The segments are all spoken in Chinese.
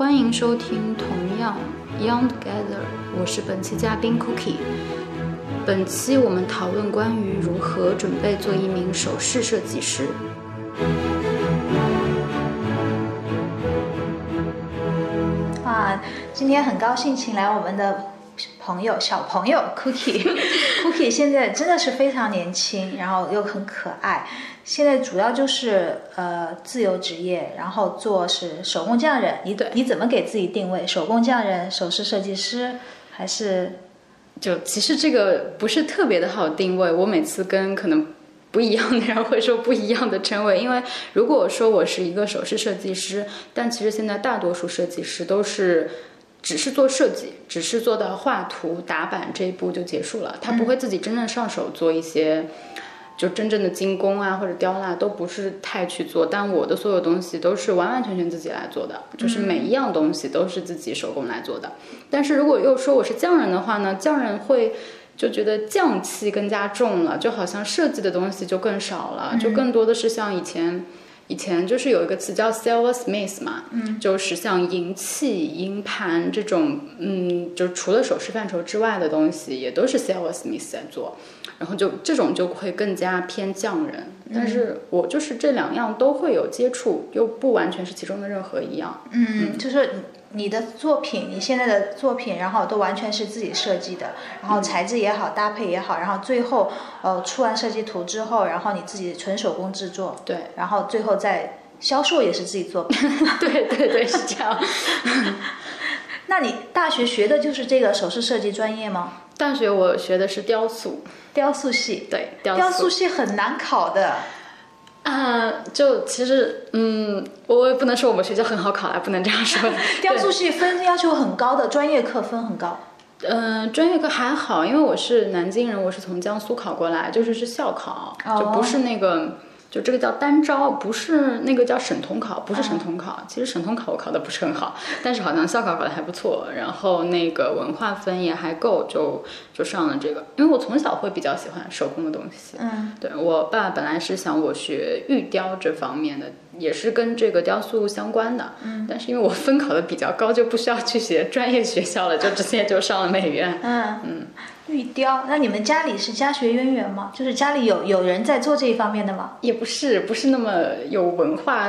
欢迎收听同样 Young Together，我是本期嘉宾 Cookie。本期我们讨论关于如何准备做一名首饰设计师。啊，今天很高兴请来我们的朋友小朋友 Cookie。Cookie 现在真的是非常年轻，然后又很可爱。现在主要就是呃自由职业，然后做是手工匠人。你对你怎么给自己定位？手工匠人、首饰设计师，还是就其实这个不是特别的好定位，我每次跟可能不一样的人会说不一样的称谓，因为如果说我是一个首饰设计师，但其实现在大多数设计师都是。只是做设计，只是做到画图、打版这一步就结束了，他不会自己真正上手做一些，就真正的精工啊或者雕蜡都不是太去做。但我的所有东西都是完完全全自己来做的，就是每一样东西都是自己手工来做的。但是如果又说我是匠人的话呢，匠人会就觉得匠气更加重了，就好像设计的东西就更少了，就更多的是像以前。以前就是有一个词叫 silversmith 嘛，嗯，就是像银器、银盘这种，嗯，就除了首饰范畴之外的东西，也都是 silversmith 在做，然后就这种就会更加偏匠人。但是我就是这两样都会有接触，又不完全是其中的任何一样。嗯，就是你的作品，你现在的作品，然后都完全是自己设计的，然后材质也好，搭配也好，然后最后呃出完设计图之后，然后你自己纯手工制作，对，然后最后再销售也是自己作品。对对对，是这样。那你大学学的就是这个首饰设计专业吗？大学我学的是雕塑，雕塑系，对，雕雕塑系很难考的。啊，就其实，嗯，我也不能说我们学校很好考啊，不能这样说。雕塑系分要求很高的，专业课分很高。嗯、专业课还好，因为我是南京人，我是从江苏考过来，就是是校考，就不是那个，就这个叫单招，不是那个叫省统考，不是省统考。其实省统考我考的不是很好，但是好像校考考的还不错，然后那个文化分也还够，就就上了这个。因为我从小会比较喜欢手工的东西，嗯，对我爸本来是想我学玉雕这方面的，也是跟这个雕塑相关的。嗯，但是因为我分考的比较高，就不需要去学专业学校了，就直接就上了美院。嗯嗯，玉雕，那你们家里是家学渊源吗？就是家里有有人在做这一方面的吗？也不是，不是那么有文化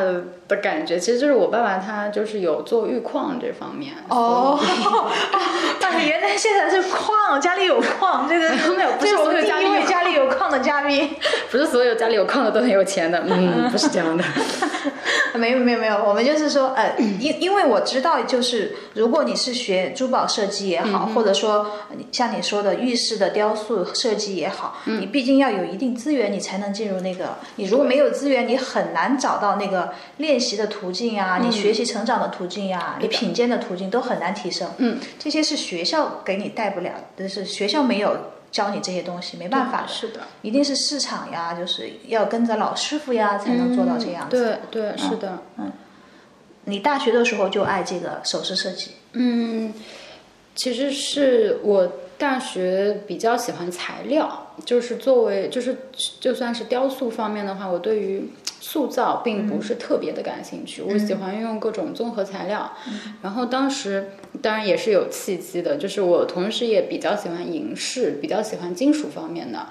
的感觉。其实就是我爸爸他就是有做玉矿这方面。哦，啊，原来现在是矿，家里有矿，这个 没有不是所有家里有矿的嘉宾。不是所有家里有矿的都很有钱的，嗯，不是这样的。没有没有没有，我们就是说，呃，因因为我知道，就是如果你是学珠宝设计也好，或者说像你说的玉饰的雕塑设计也好，你毕竟要有一定资源，你才能进入那个。你如果没有资源，你很难找到那个练习的途径啊，你学习成长的途径呀、你品鉴的途径都很难提升。嗯，这些是学校给你带不了的，就是学校没有教你这些东西，没办法的。是的，一定是市场呀，就是要跟着老师傅呀，才能做到这样子。对对，是的。嗯你大学的时候就爱这个首饰设计，嗯，其实是我大学比较喜欢材料，就是作为就是就算是雕塑方面的话，我对于塑造并不是特别的感兴趣。我喜欢用各种综合材料，然后当时当然也是有契机的，就是我同时也比较喜欢银饰，比较喜欢金属方面的。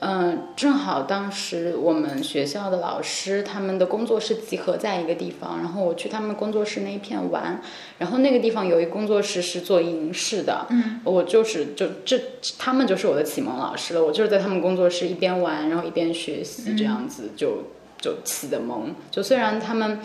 嗯、正好当时我们学校的老师他们的工作室集合在一个地方，然后我去他们工作室那一片玩，然后那个地方有一工作室是做银饰的，嗯，我就是就这他们就是我的启蒙老师了，我就是在他们工作室一边玩，然后一边学习，这样子就就起的蒙，就虽然他们。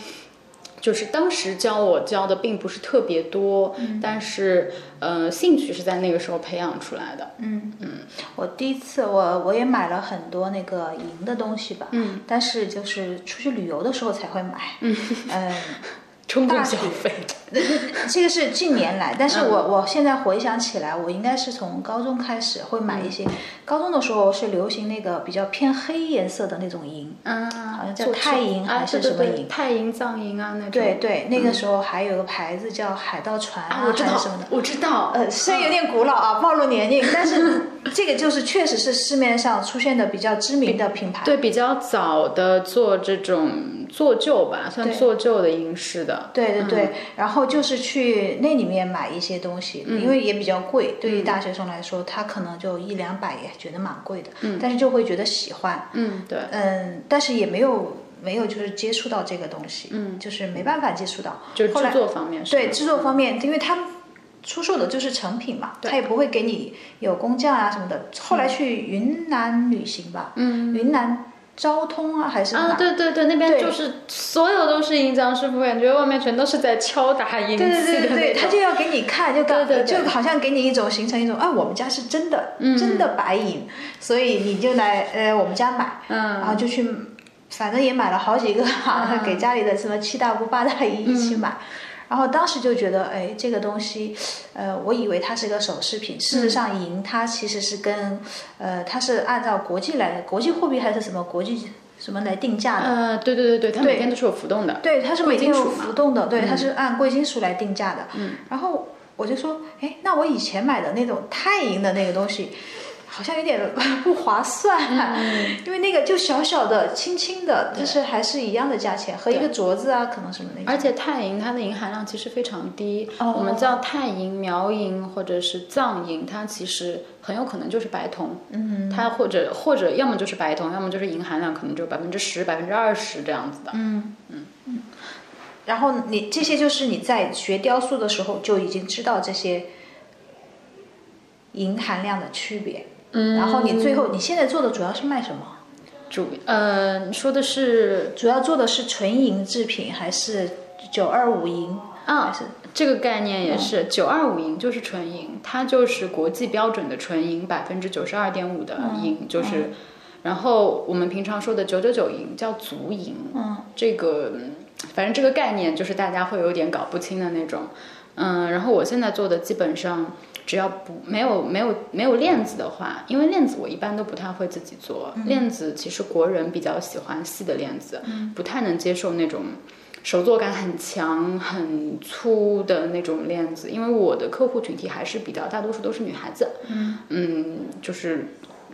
就是当时教我教的并不是特别多，但是呃兴趣是在那个时候培养出来的。嗯嗯我第一次我我也买了很多那个银的东西吧，嗯，但是就是出去旅游的时候才会买，嗯，冲动大学消费，这个是近年来，但是嗯。我我现在回想起来，我应该是从高中开始会买一些，高中的时候是流行那个比较偏黑颜色的那种银，嗯，好像叫做钛银啊还是什么银钛银、藏银啊那种。对对，那个时候还有个牌子叫海盗船啊，我知道还是什么的，，我知道，呃，虽然有点古老啊，暴露年龄，但是这个就是确实是市面上出现的比较知名的品牌。对比较早的做这种做旧吧，算做旧的银饰的。对对对，然后就是去那里面买一些东西，因为也比较贵，对于大学生来说，他可能就一两百也觉得蛮贵的，但是就会觉得喜欢，嗯，对，嗯，但是也没有没有就是接触到这个东西，嗯，就是没办法接触到，就制后来作方面是对制作方面，因为他们出售的就是成品嘛，他也不会给你有工匠啊什么的。后来去云南旅行吧，嗯，云南昭通啊还是哪啊，对对对，那边就是所有都是银匠师傅，感觉外面全都是在敲打银器对对对 他就要给你看，就刚对对对。就好像给你一种形成一种啊，我们家是真的、真的白银，所以你就来呃我们家买，嗯。然后就去，反正也买了好几个，给家里的什么七大姑八大姨一起买。然后当时就觉得，哎，这个东西，呃，我以为它是个首饰品，事实上银它其实是跟，呃，它是按照国际来的，国际货币还是什么国际什么来定价的。呃，对对对对，它每天都是有浮动的。对，它是每天有浮动的，对，它是按贵金属来定价的。嗯，然后我就说，哎，那我以前买的那种钛银的那个东西，好像有点不划算，因为那个就小小的、轻轻的，但是还是一样的价钱，和一个镯子啊，可能什么的。而且钛银它的银含量其实非常低，哦我们叫钛银、苗银或者是藏银，它其实很有可能就是白铜。嗯，它或者或者要么就是白铜，要么就是银含量可能只有百分之十、百分之二十这样子的。嗯嗯，然后你这些就是你在学雕塑的时候就已经知道这些银含量的区别。嗯，然后你最后你现在做的主要是卖什么？主呃，你说的是主要做的是纯银制品还是九二五银？啊是这个概念也是九二五银就是纯银，它就是国际标准的纯银，百分之九十二点五的银就是。然后我们平常说的九九九银叫足银，嗯，这个嗯反正这个概念就是大家会有点搞不清的那种，嗯，然后我现在做的基本上只要不没有没有没有链子的话，因为链子我一般都不太会自己做，链子其实国人比较喜欢细的链子，不太能接受那种。手作感很强、很粗的那种链子，因为我的客户群体还是比较大多数都是女孩子，嗯就是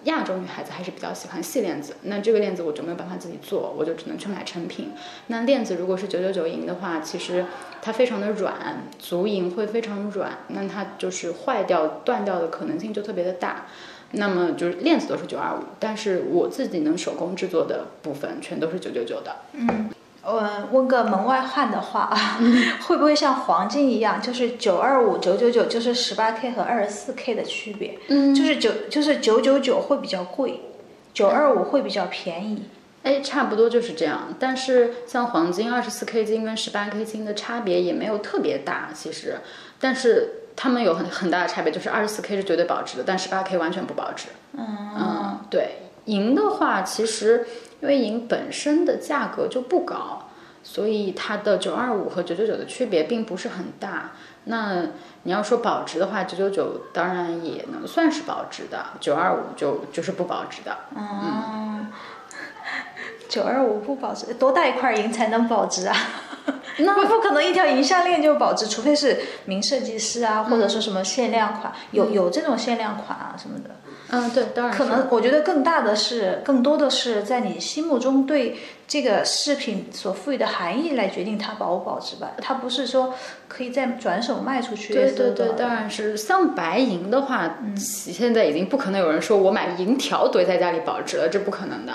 亚洲女孩子还是比较喜欢细链子。那这个链子我就没有办法自己做，我就只能去买成品。那链子如果是九九九银的话，其实它非常的软，足银会非常软，那它就是坏掉、断掉的可能性就特别的大。那么就是链子都是九二五，但是我自己能手工制作的部分全都是九九九的。嗯呃，问个门外汉的话啊，会不会像黄金一样，就是九二五、九九九，就是十八 K 和二十四 K 的区别？嗯，就是九就是九九九会比较贵，九二五会比较便宜。哎，差不多就是这样。但是像黄金二十四 K 金跟十八 K 金的差别也没有特别大，其实，但是它们有很很大的差别，就是二十四 K 是绝对保值的，但十八 K 完全不保值。嗯，对。银的话，其实因为银本身的价格就不高，所以它的九二五和九九九的区别并不是很大。那你要说保值的话，九九九当然也能算是保值的，九二五就就是不保值的。嗯，九二五不保值，多大一块银才能保值啊？那不不可能一条银项链就保值，除非是名设计师啊，或者说什么限量款，有有这种限量款啊什么的。嗯，对，当然可能我觉得更大的是，更多的是在你心目中对这个饰品所赋予的含义来决定它保不保值吧。它不是说可以再转手卖出去。对对对，当然是像白银的话，现在已经不可能有人说我买银条堆在家里保值了，这不可能的。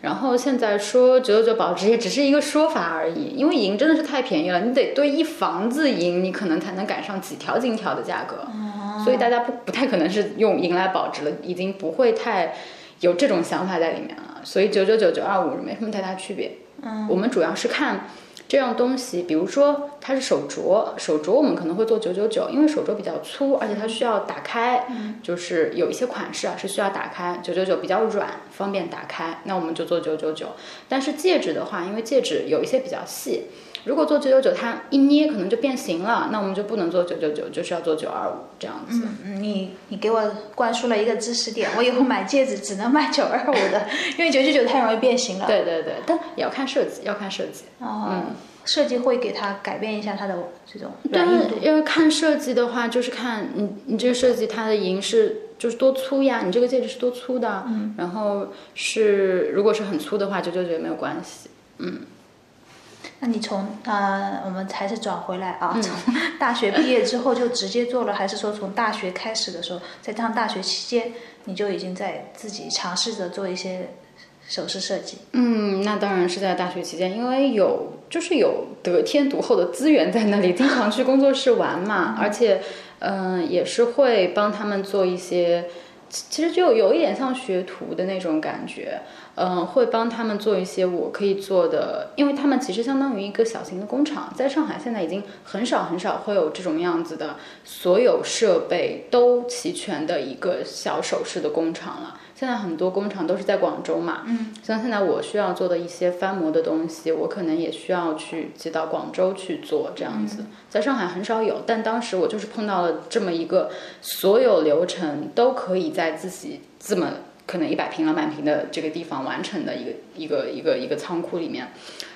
然后现在说九九九保值也只是一个说法而已，因为银真的是太便宜了，你得堆一房子银，你可能才能赶上几条金条的价格。所以大家不不太可能是用银来保值了，已经不会太有这种想法在里面了。所以九九九九二五没什么太大区别。嗯，我们主要是看这样东西，比如说它是手镯，手镯我们可能会做九九九，因为手镯比较粗，而且它需要打开，就是有一些款式啊是需要打开，九九九比较软，方便打开，那我们就做九九九。但是戒指的话，因为戒指有一些比较细。如果做九九九，它一捏可能就变形了，那我们就不能做九九九，就是要做九二五这样子。嗯，你你给我灌输了一个知识点，我以后买戒指只能买九二五的，因为九九九太容易变形了。对对对，但也要看设计，要看设计。哦，嗯，设计会给它改变一下它的这种对硬度。因为看设计的话，就是看你你这个设计它的银是就是多粗呀，你这个戒指是多粗的，嗯，然后是如果是很粗的话，九九九也没有关系，嗯。那你从呃，我们还是转回来啊，从大学毕业之后就直接做了，还是说从大学开始的时候，在上大学期间你就已经在自己尝试着做一些首饰设计？嗯，那当然是在大学期间，因为有就是有得天独厚的资源在那里，经常去工作室玩嘛，而且嗯、也是会帮他们做一些。其实就有一点像学徒的那种感觉，嗯、会帮他们做一些我可以做的，因为他们其实相当于一个小型的工厂，在上海现在已经很少很少会有这种样子的，所有设备都齐全的一个小首饰的工厂了。现在很多工厂都是在广州嘛，嗯，像现在我需要做的一些翻模的东西，我可能也需要去寄到广州去做这样子，在上海很少有，但当时我就是碰到了这么一个所有流程都可以在自己这么可能一百平两百平的这个地方完成的一个一个一个一个仓库里面，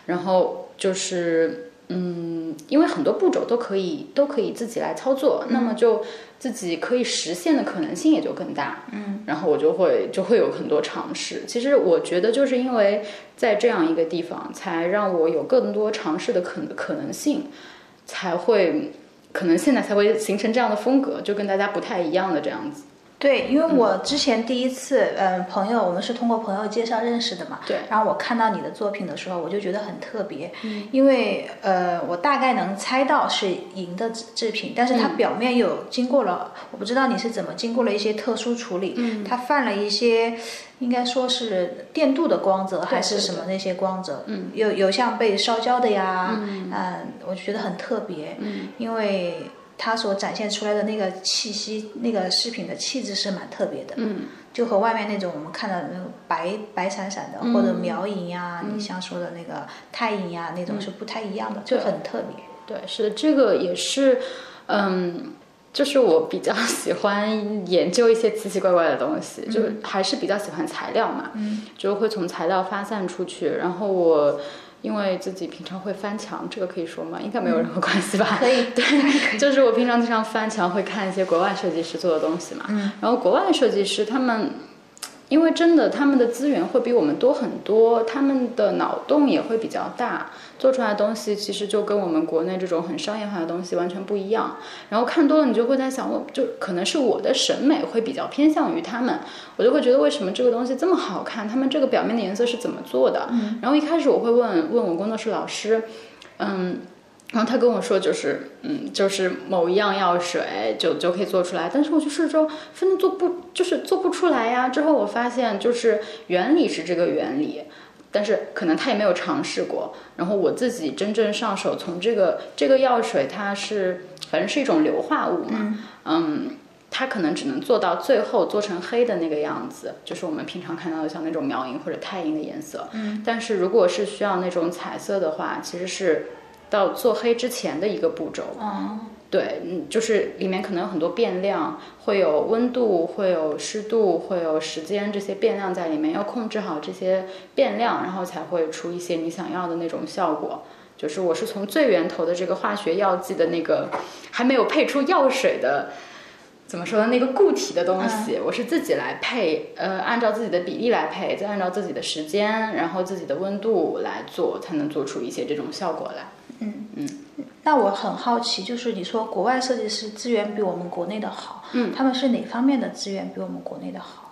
然后就是嗯，因为很多步骤都可以都可以自己来操作，那么就自己可以实现的可能性也就更大。嗯，然后我就会就会有很多尝试。其实我觉得就是因为在这样一个地方，才让我有更多尝试的可可能性，才会可能现在才会形成这样的风格，就跟大家不太一样的这样子。对，因为我之前第一次，嗯，朋友，我们是通过朋友介绍认识的嘛。对。然后我看到你的作品的时候，我就觉得很特别，因为呃，我大概能猜到是银的制制品，但是它表面有经过了，我不知道你是怎么经过了一些特殊处理，嗯，它泛了一些，应该说是电镀的光泽还是什么那些光泽，嗯，有有像被烧焦的呀，嗯，我就觉得很特别，嗯，因为。它所展现出来的那个气息，那个饰品的气质是蛮特别的，嗯，就和外面那种我们看到的那种白白闪闪的，或者苗银呀，你像说的那个钛银呀，那种是不太一样的，就很特别。对，是的，这个也是，嗯，就是我比较 喜欢研究一些奇奇怪怪的东西，就还是比较喜欢材料嘛，嗯，就会从材料发散出去，然后我。因为自己平常会翻墙，这个可以说吗？应该没有任何关系吧？可以，对，就是我平常经常翻墙，会看一些国外设计师做的东西嘛。嗯。然后国外设计师他们，因为真的他们的资源会比我们多很多，他们的脑洞也会比较大，做出来的东西其实就跟我们国内这种很商业化的东西完全不一样。然后看多了，你就会在想，我就可能是我的审美会比较偏向于他们。我就会觉得为什么这个东西这么好看？他们这个表面的颜色是怎么做的？然后一开始我会问问我工作室老师，嗯，然后他跟我说就是嗯，就是某一样药水就就可以做出来。但是我去试之后，真的做不就是做不出来呀。之后我发现就是原理是这个原理，但是可能他也没有尝试过。然后我自己真正上手，从这个这个药水它是反正是一种硫化物嘛，嗯。它可能只能做到最后做成黑的那个样子，就是我们平常看到的像那种苗银或者钛银的颜色。嗯。但是如果是需要那种彩色的话，其实是到做黑之前的一个步骤。哦。对，嗯，就是里面可能有很多变量，会有温度，会有湿度，会有时间这些变量在里面，要控制好这些变量，然后才会出一些你想要的那种效果。就是我是从最源头的这个化学药剂的那个还没有配出药水的。怎么说呢？那个固体的东西，我是自己来配，呃，按照自己的比例来配，再按照自己的时间，然后自己的温度来做，才能做出一些这种效果来。嗯嗯。那我很好奇，就是你说国外设计师资源比我们国内的好，嗯，他们是哪方面的资源比我们国内的好？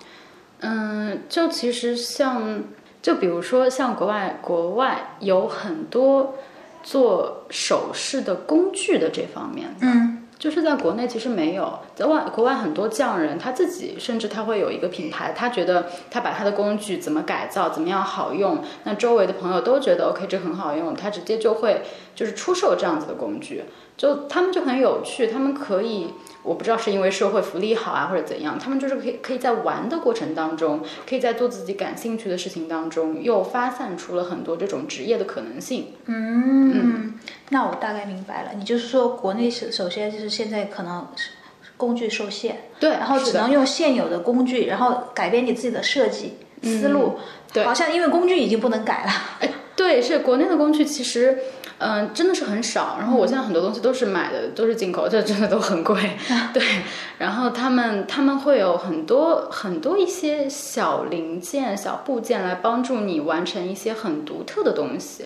嗯，就其实像，就比如说像国外，国外有很多做首饰的工具的这方面，嗯。就是在国内其实没有，在外国外很多匠人他自己甚至他会有一个品牌，他觉得他把他的工具怎么改造怎么样好用，那周围的朋友都觉得 OK 这很好用，他直接就会就是出售这样子的工具，就他们就很有趣，他们可以。我不知道是因为社会福利好啊，或者怎样，他们就是可以可以在玩的过程当中，可以在做自己感兴趣的事情当中，又发散出了很多这种职业的可能性。嗯，那我大概明白了。你就是说，国内首首先就是现在可能工具受限，对，然后只能用现有的工具，然后改变你自己的设计思路。对，好像因为工具已经不能改了。哎，对，是国内的工具其实。嗯，真的是很少。然后我现在很多东西都是买的，都是进口，这真的都很贵。对，然后他们他们会有很多很多一些小零件、小部件来帮助你完成一些很独特的东西。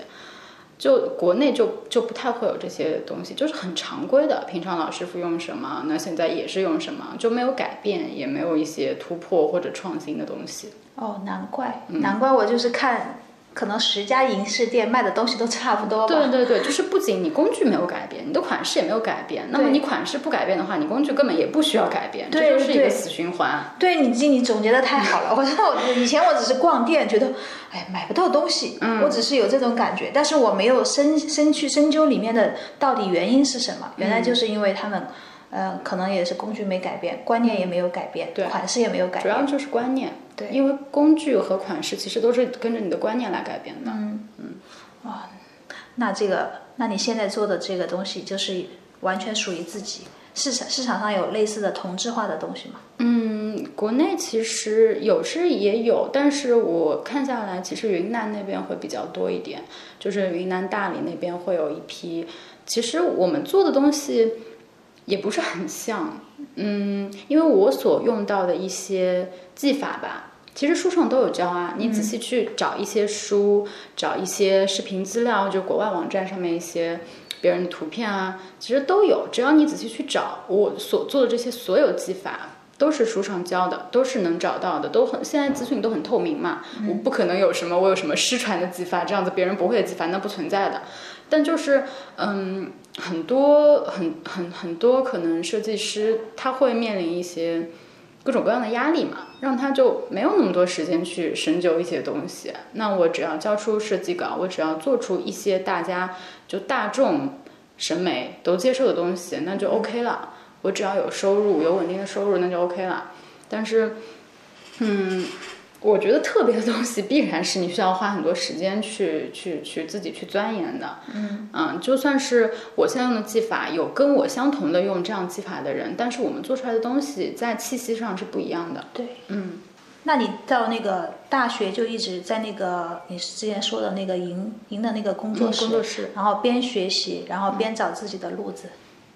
就国内就就不太会有这些东西，就是很常规的，平常老师傅用什么，那现在也是用什么，就没有改变，也没有一些突破或者创新的东西。哦，难怪，难怪我就是看。可能十家银饰店卖的东西都差不多吧。对对对，就是不仅你工具没有改变，你的款式也没有改变。那么你款式不改变的话，你工具根本也不需要改变，这就是一个死循环。对你总结的太好了。我我以前我只是逛店，觉得哎买不到东西，我只是有这种感觉，但是我没有深深去深究里面的到底原因是什么。原来就是因为他们，呃，可能也是工具没改变，观念也没有改变，对款式也没有改变，主要就是观念。对，因为工具和款式其实都是跟着你的观念来改变的。嗯嗯，哇，那这个，那你现在做的这个东西就是完全属于自己市场市场上有类似的同质化的东西吗？嗯，国内其实有是也有，但是我看下来，其实云南那边会比较多一点，就是云南大理那边会有一批。其实我们做的东西也不是很像，嗯，因为我所用到的一些技法吧。其实书上都有教啊，你仔细去找一些书，找一些视频资料，就国外网站上面一些别人的图片啊，其实都有。只要你仔细去找，我所做的这些所有技法都是书上教的，都是能找到的，都很现在资讯都很透明嘛。我不可能有什么我有什么失传的技法，这样子别人不会的技法那不存在的。但就是嗯，很多很很很多可能设计师他会面临一些。各种各样的压力嘛，让他就没有那么多时间去深究一些东西。那我只要交出设计稿，我只要做出一些大家就大众审美都接受的东西，那就 OK 了。我只要有收入，有稳定的收入，那就 OK 了。但是，嗯。我觉得特别的东西必然是你需要花很多时间去 去去自己去钻研的。嗯嗯，就算是我现在用的技法有跟我相同的用这样技法的人，但是我们做出来的东西在气息上是不一样的。对，嗯。那你到那个大学就一直在那个你之前说的那个营营的那个工作室，工作室，然后边学习，然后边找自己的路子。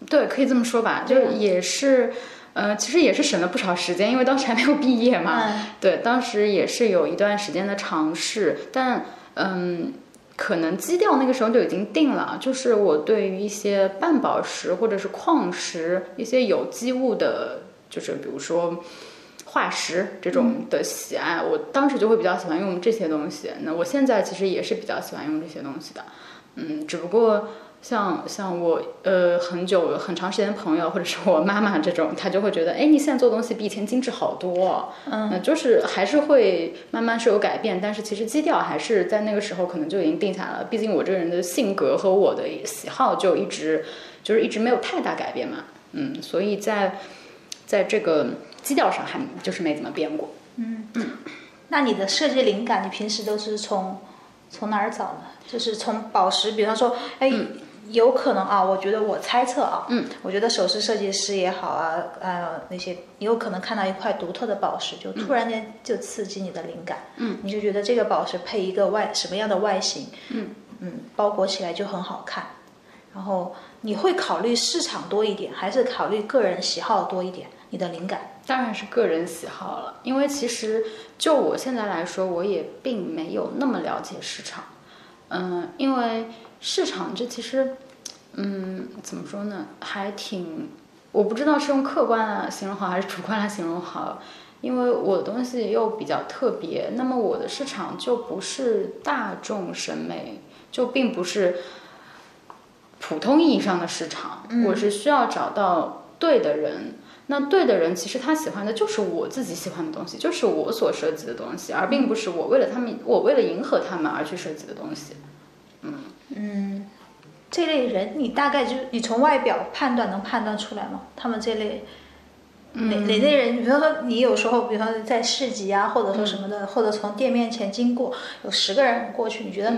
对，可以这么说吧，就也是。呃，其实也是省了不少时间，因为当时还没有毕业嘛。对，当时也是有一段时间的尝试，但嗯，可能基调那个时候就已经定了，就是我对于一些半宝石或者是矿石、一些有机物的，就是比如说化石这种的喜爱，我当时就会比较喜欢用这些东西。那我现在其实也是比较喜欢用这些东西的，嗯，只不过。像像我呃很久很长时间的朋友或者是我妈妈这种，她就会觉得，哎，你现在做东西比以前精致好多，嗯，就是还是会慢慢是有改变，但是其实基调还是在那个时候可能就已经定下来了。毕竟我这个人的性格和我的喜好就一直就是一直没有太大改变嘛，嗯，所以在在这个基调上还就是没怎么变过，嗯嗯。那你的设计灵感，你平时都是从从哪儿找呢？就是从宝石，比方说，哎。有可能啊，我觉得我猜测啊，嗯，我觉得首饰设计师也好啊，呃，那些你有可能看到一块独特的宝石，就突然间就刺激你的灵感，嗯，你就觉得这个宝石配一个外什么样的外形，嗯。嗯，包裹起来就很好看，然后你会考虑市场多一点，还是考虑个人喜好多一点？你的灵感？当然是个人喜好了，因为其实就我现在来说，我也并没有那么了解市场，嗯，因为。市场这其实，嗯，怎么说呢？还挺，我不知道是用客观来形容好还是主观来形容好，因为我的东西又比较特别，那么我的市场就不是大众审美，就并不是普通意义上的市场。我是需要找到对的人，那对的人其实他喜欢的就是我自己喜欢的东西，就是我所设计的东西，而并不是我为了他们，我为了迎合他们而去设计的东西。嗯。嗯，这类人你大概就你从外表判断能判断出来吗？他们这类哪哪类人？比如说你有时候，比如说在市集啊，或者说什么的，或者从店面前经过，有十个人过去，你觉得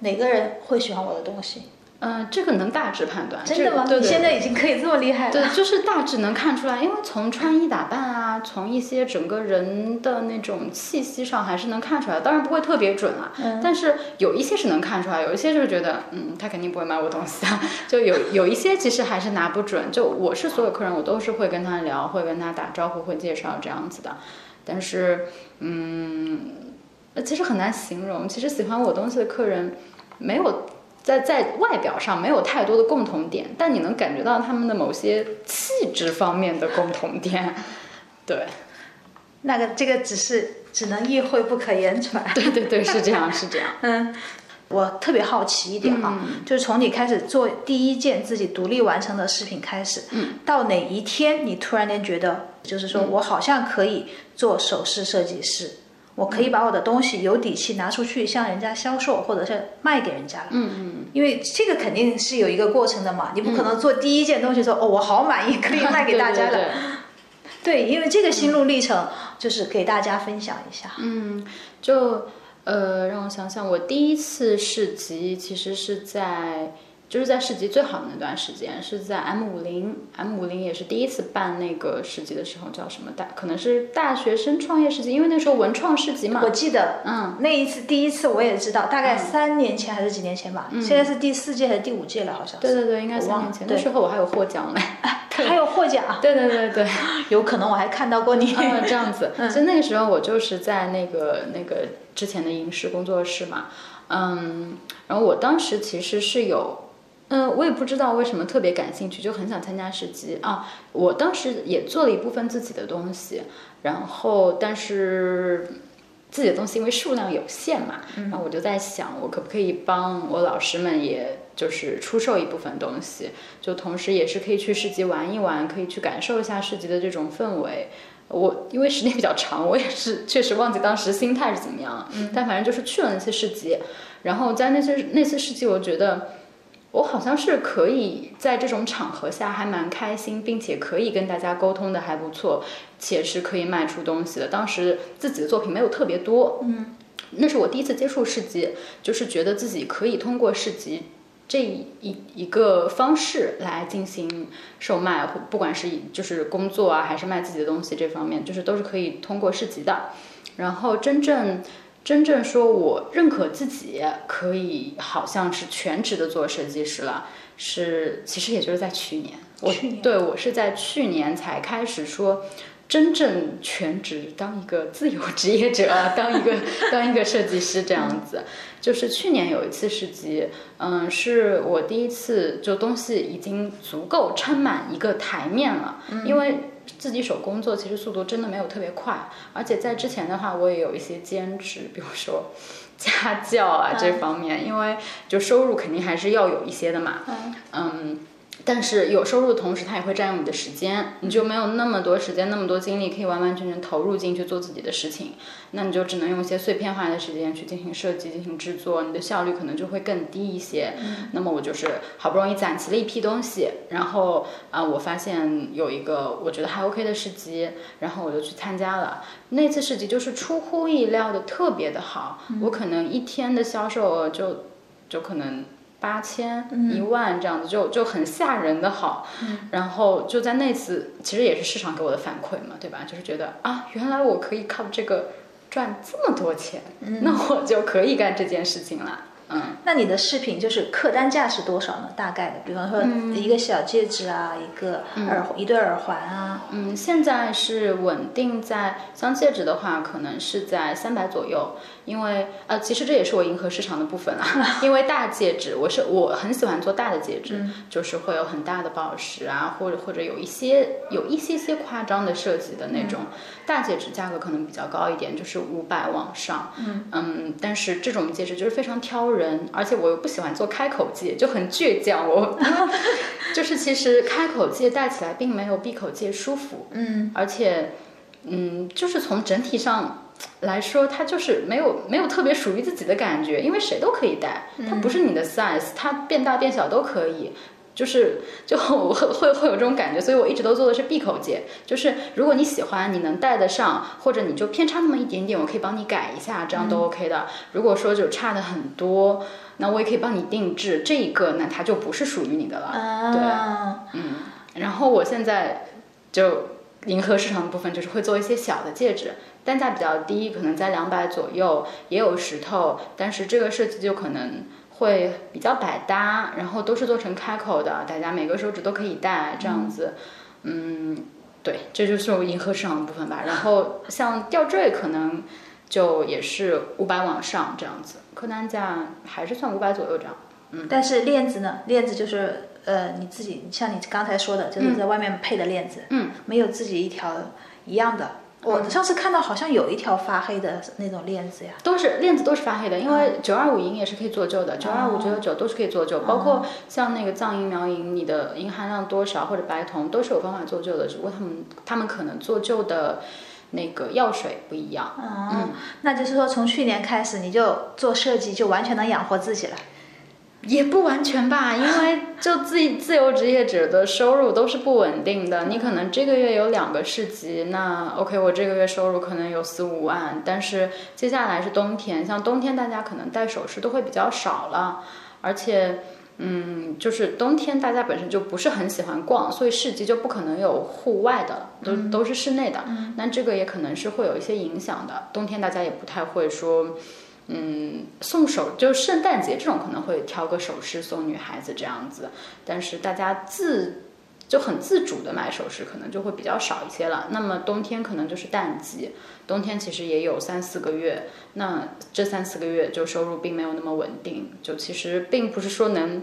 哪个人会喜欢我的东西？嗯，这个能大致判断，真的吗？你现在已经可以这么厉害了。对，就是大致能看出来，因为从穿衣打扮啊，从一些整个人的那种气息上，还是能看出来。当然不会特别准啊，但是有一些是能看出来，有一些就是觉得，嗯，他肯定不会买我东西啊。就有有一些其实还是拿不准。就我是所有客人，我都是会跟他聊，会跟他打招呼，会介绍这样子的。但是，嗯，其实很难形容。其实喜欢我东西的客人，没有。在在外表上没有太多的共同点，但你能感觉到他们的某些气质方面的共同点。对，那个这个只是只能意会不可言传。对对对，是这样是这样。嗯，我特别好奇一点哈，就是从你开始做第一件自己独立完成的视频开始，嗯，到哪一天你突然间觉得，就是说我好像可以做首饰设计师，我可以把我的东西有底气拿出去向人家销售，或者是卖给人家了。嗯嗯，因为这个肯定是有一个过程的嘛，你不可能做第一件东西说哦我好满意，可以 卖给大家了。对对对 对，因为这个心路历程就是给大家分享一下。嗯，就呃，让我想想，我第一次市集其实是在就是在市集最好的那段时间，是在 M 五零，M 五零也是第一次办那个市集的时候，叫什么大？可能是大学生创业市集，因为那时候文创市集嘛。我记得，嗯，那一次第一次我也知道，大概三年前还是几年前吧，现在是第四届还是第五届了，好像是。对对对，应该三年前，那时候我还有获奖嘞。还有获奖，对对对对，有可能我还看到过你。嗯，这样子，所以那个时候我就是在那个那个之前的影视工作室嘛，嗯，然后我当时其实是有，嗯，我也不知道为什么特别感兴趣，就很想参加市集啊。我当时也做了一部分自己的东西，然后但是自己的东西因为数量有限嘛，然后我就在想，我可不可以帮我老师们也。就是出售一部分东西，就同时也是可以去市集玩一玩，可以去感受一下市集的这种氛围。我因为时间比较长，我也是确实忘记当时心态是怎么样了。嗯，但反正就是去了那次市集，然后在那次那次市集，我觉得我好像是可以在这种场合下还蛮开心，并且可以跟大家沟通的还不错，且是可以卖出东西的。当时自己的作品没有特别多，嗯，那是我第一次接触市集，就是觉得自己可以通过市集。这一一个方式来进行售卖，不管是以就是工作啊，还是卖自己的东西这方面，就是都是可以通过市集的。然后真正真正说我认可自己可以好像是全职的做设计师了，是其实也就是在去年，我对我是在去年才开始说。真正全职当一个自由职业者，当一个当一个设计师这样子，就是去年有一次市集，嗯，是我第一次就东西已经足够撑满一个台面了，因为自己手工做其实速度真的没有特别快，而且在之前的话我也有一些兼职，比如说家教啊这方面，因为就收入肯定还是要有一些的嘛，嗯。但是有收入的同时，它也会占用你的时间，你就没有那么多时间、那么多精力可以完完全全投入进去做自己的事情，那你就只能用一些碎片化的时间去进行设计、进行制作，你的效率可能就会更低一些。那么我就是好不容易攒齐了一批东西，然后啊，我发现有一个我觉得还 OK 的市集，然后我就去参加了。那次市集就是出乎意料的特别的好，我可能一天的销售额就就可能。八千一万这样子就就很吓人的好，然后就在那次其实也是市场给我的反馈嘛，对吧？就是觉得啊，原来我可以靠这个赚这么多钱，那我就可以干这件事情了。嗯，那你的饰品就是客单价是多少呢？大概的，比方说一个小戒指啊，一个耳一对耳环啊。嗯，现在是稳定在像戒指的话，可能是在三百左右。因为呃，其实这也是我迎合市场的部分啊。因为大戒指，我是我很喜欢做大的戒指，就是会有很大的宝石啊，或者或者有一些有一些些夸张的设计的那种大戒指，价格可能比较高一点，就是五百往上。嗯嗯，但是这种戒指就是非常挑人，而且我又不喜欢做开口戒，就很倔强。我 就是其实开口戒戴起来并没有闭口戒舒服。嗯，而且嗯，就是从整体上。来说，它就是没有没有特别属于自己的感觉，因为谁都可以戴，它不是你的 size，它变大变小都可以，就是就会会会有这种感觉，所以我一直都做的是闭口戒，就是如果你喜欢，你能戴得上，或者你就偏差那么一点点，我可以帮你改一下，这样都 OK 的。如果说就差的很多，那我也可以帮你定制这一个，那它就不是属于你的了。对，嗯，然后我现在就迎合市场的部分，就是会做一些小的戒指。单价比较低，可能在两百左右，也有石头，但是这个设计就可能会比较百搭，然后都是做成开口的，大家每个手指都可以戴，这样子，嗯，对，这就是我迎合市场的部分吧。然后像吊坠可能就也是五百往上这样子，客单价还是算五百左右这样。嗯，但是链子呢？链子就是呃你自己，像你刚才说的，就是在外面配的链子，嗯，没有自己一条一样的。我上次看到好像有一条发黑的那种链子呀，都是链子都是发黑的，因为九二五银也是可以做旧的，九二五九九九都是可以做旧，包括像那个藏银苗银，你的银含量多少或者白铜都是有方法做旧的，只不过他们他们可能做旧的那个药水不一样。嗯，那就是说从去年开始你就做设计，就完全能养活自己了。也不完全吧，因为就自自由职业者的收入都是不稳定的。你可能这个月有两个市集，那 OK，我这个月收入可能有四五万，但是接下来是冬天，像冬天大家可能戴首饰都会比较少了，而且，嗯，就是冬天大家本身就不是很喜欢逛，所以市集就不可能有户外的，都都是室内的。那这个也可能是会有一些影响的。冬天大家也不太会说。嗯，送手就圣诞节这种可能会挑个首饰送女孩子这样子，但是大家自就很自主的买首饰可能就会比较少一些了。那么冬天可能就是淡季，冬天其实也有三四个月，那这三四个月就收入并没有那么稳定，就其实并不是说能。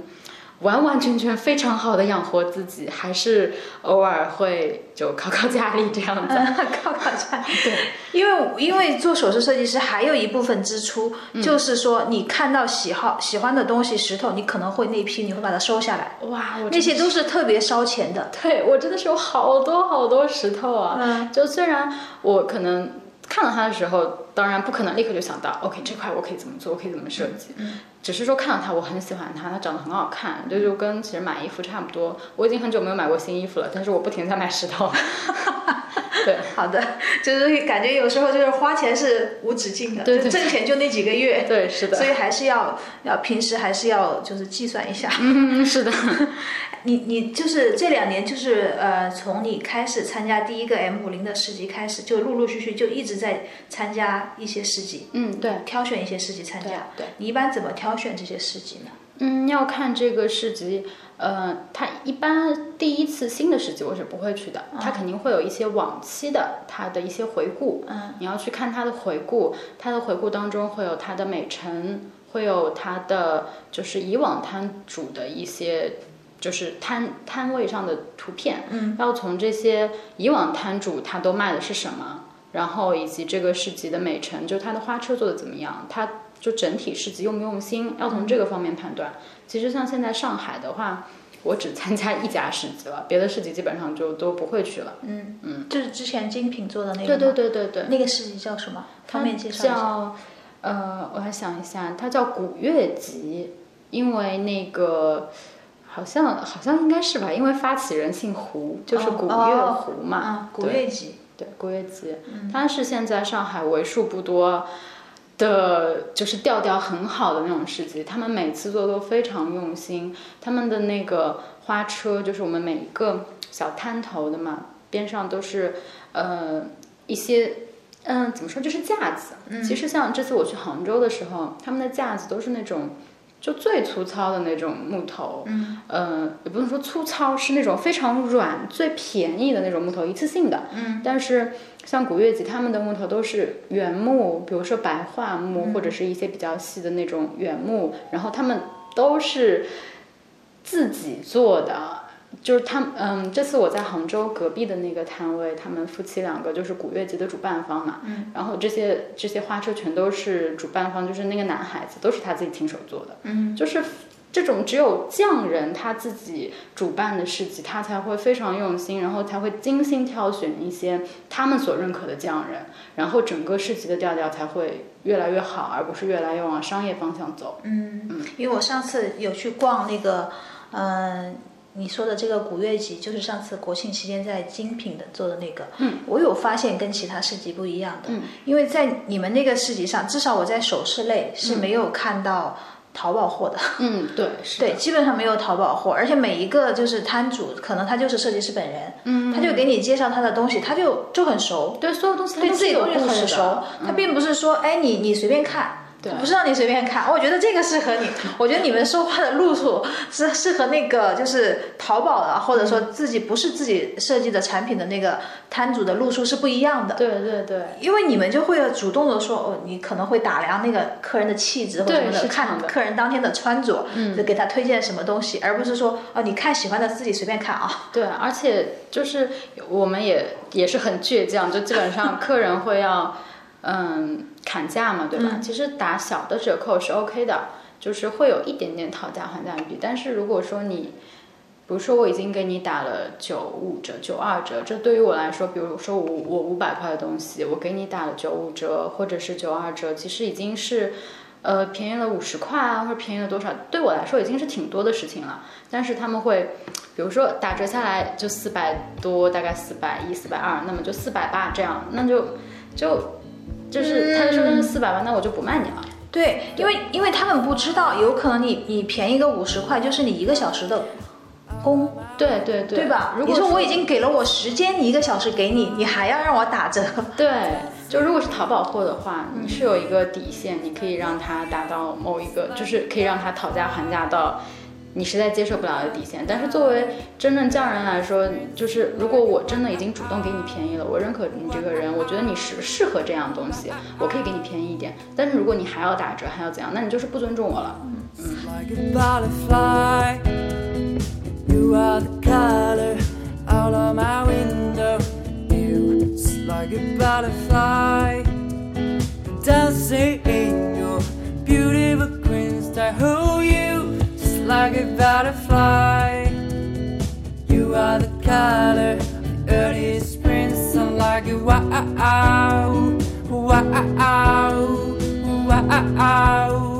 完完全全非常好的养活自己，还是偶尔会就靠靠家里这样子，靠靠家里。对，因为因为做首饰设计师还有一部分支出，就是说你看到喜好喜欢的东西石头，你可能会那批你会把它收下来。哇，那些都是特别烧钱的。对我真的是有好多好多石头啊！嗯，就虽然我可能看到它的时候，当然不可能立刻就想到，OK，这块我可以怎么做，我可以怎么设计。嗯。只是说看到它，我很喜欢它，它长得很好看，这就跟其实买衣服差不多。我已经很久没有买过新衣服了，但是我不停在买石头。对，好的，就是感觉有时候就是花钱是无止境的，对挣钱就那几个月，对，是的，所以还是要要平时还是要就是计算一下。嗯，是的。你你就是这两年就是呃，从你开始参加第一个 M 五零的市集开始，就陆陆续续就一直在参加一些市集。嗯，对，挑选一些市集参加。对，你一般怎么挑选这些市集呢？嗯，要看这个市集，呃，它一般第一次新的市集我是不会去的，它肯定会有一些往期的它的一些回顾。嗯，你要去看它的回顾，它的回顾当中会有它的美陈，会有它的就是以往摊主的一些。就是摊摊位上的图片，嗯，要从这些以往摊主他都卖的是什么，然后以及这个市集的美陈，就它的花车做的怎么样，它就整体市集用不用心，要从这个方面判断。其实像现在上海的话，我只参加一家市集了，别的市集基本上就都不会去了。嗯嗯，就是之前精品做的那个。对对对对对。那个市集叫什么？方便介绍一下。叫呃，我来想一下，它叫古月集，因为那个。好像好像应该是吧，因为发起人姓胡，就是古月胡嘛。古月集，对古月集，它是现在上海为数不多的，就是调调很好的那种市集。他们每次做都非常用心，他们的那个花车，就是我们每一个小摊头的嘛，边上都是呃一些嗯怎么说，就是架子。其实像这次我去杭州的时候，他们的架子都是那种。就最粗糙的那种木头，嗯，呃，也不能说粗糙，是那种非常软、最便宜的那种木头，一次性的。嗯，但是像古月吉他们的木头都是原木，比如说白桦木或者是一些比较细的那种原木，然后他们都是自己做的。就是他，嗯，这次我在杭州隔壁的那个摊位，他们夫妻两个就是古月节的主办方嘛，嗯，然后这些这些花车全都是主办方，就是那个男孩子都是他自己亲手做的，嗯，就是这种只有匠人他自己主办的市集，他才会非常用心，然后才会精心挑选一些他们所认可的匠人，然后整个市集的调调才会越来越好，而不是越来越往商业方向走，嗯嗯，因为我上次有去逛那个，嗯。你说的这个古月集，就是上次国庆期间在精品的做的那个。嗯，我有发现跟其他市集不一样的。嗯，因为在你们那个市集上，至少我在首饰类是没有看到淘宝货的。嗯，对，对，基本上没有淘宝货，而且每一个就是摊主，可能他就是设计师本人。嗯，他就给你介绍他的东西，他就就很熟。对，所有东西对自己东西很熟。他并不是说，哎，你你随便看。对，不是让你随便看。我觉得这个适合你。我觉得你们说话的路数是适合那个就是淘宝的，或者说自己不是自己设计的产品的那个摊主的路数是不一样的。对对对，因为你们就会主动的说，哦，你可能会打量那个客人的气质或者什么的，看客人当天的穿着，就给他推荐什么东西，而不是说，哦，你看喜欢的自己随便看啊。对，而且就是我们也也是很倔强，就基本上客人会要嗯砍价嘛，对吧？其实打小的折扣是 OK 的，就是会有一点点讨价还价余地。但是如果说你，比如说我已经给你打了九五折、九二折，这对于我来说，比如说我我五百块的东西，我给你打了九五折或者是九二折，其实已经是。呃，便宜了五十块啊，或者便宜了多少？对我来说已经是挺多的事情了。但是他们会，比如说打折下来就四百多，大概四百一、四百二，那么就四百八这样，那就就就是他就说那是四百万，那我就不卖你了。对，因为因为他们不知道，有可能你你便宜个五十块，就是你一个小时的工，对对对，对吧？如果你说我已经给了我时间，你一个小时给你，你还要让我打折，对，就如果是淘宝货的话，你是有一个底线，你可以让他达到某一个，就是可以让他讨价还价到你实在接受不了的底线。但是作为真正匠人来说，就是如果我真的已经主动给你便宜了，我认可你这个人，我觉得你适适合这样东西，我可以给你便宜一点。但是如果你还要打折，还要怎样，那你就是不尊重我了。like a butterfly. You are the color out of my window. You just like a butterfly. Dancing in your beautiful green sky. Oh, you just like a butterfly. You are the color of the early spring sun, like a wow, wow, wow, wow.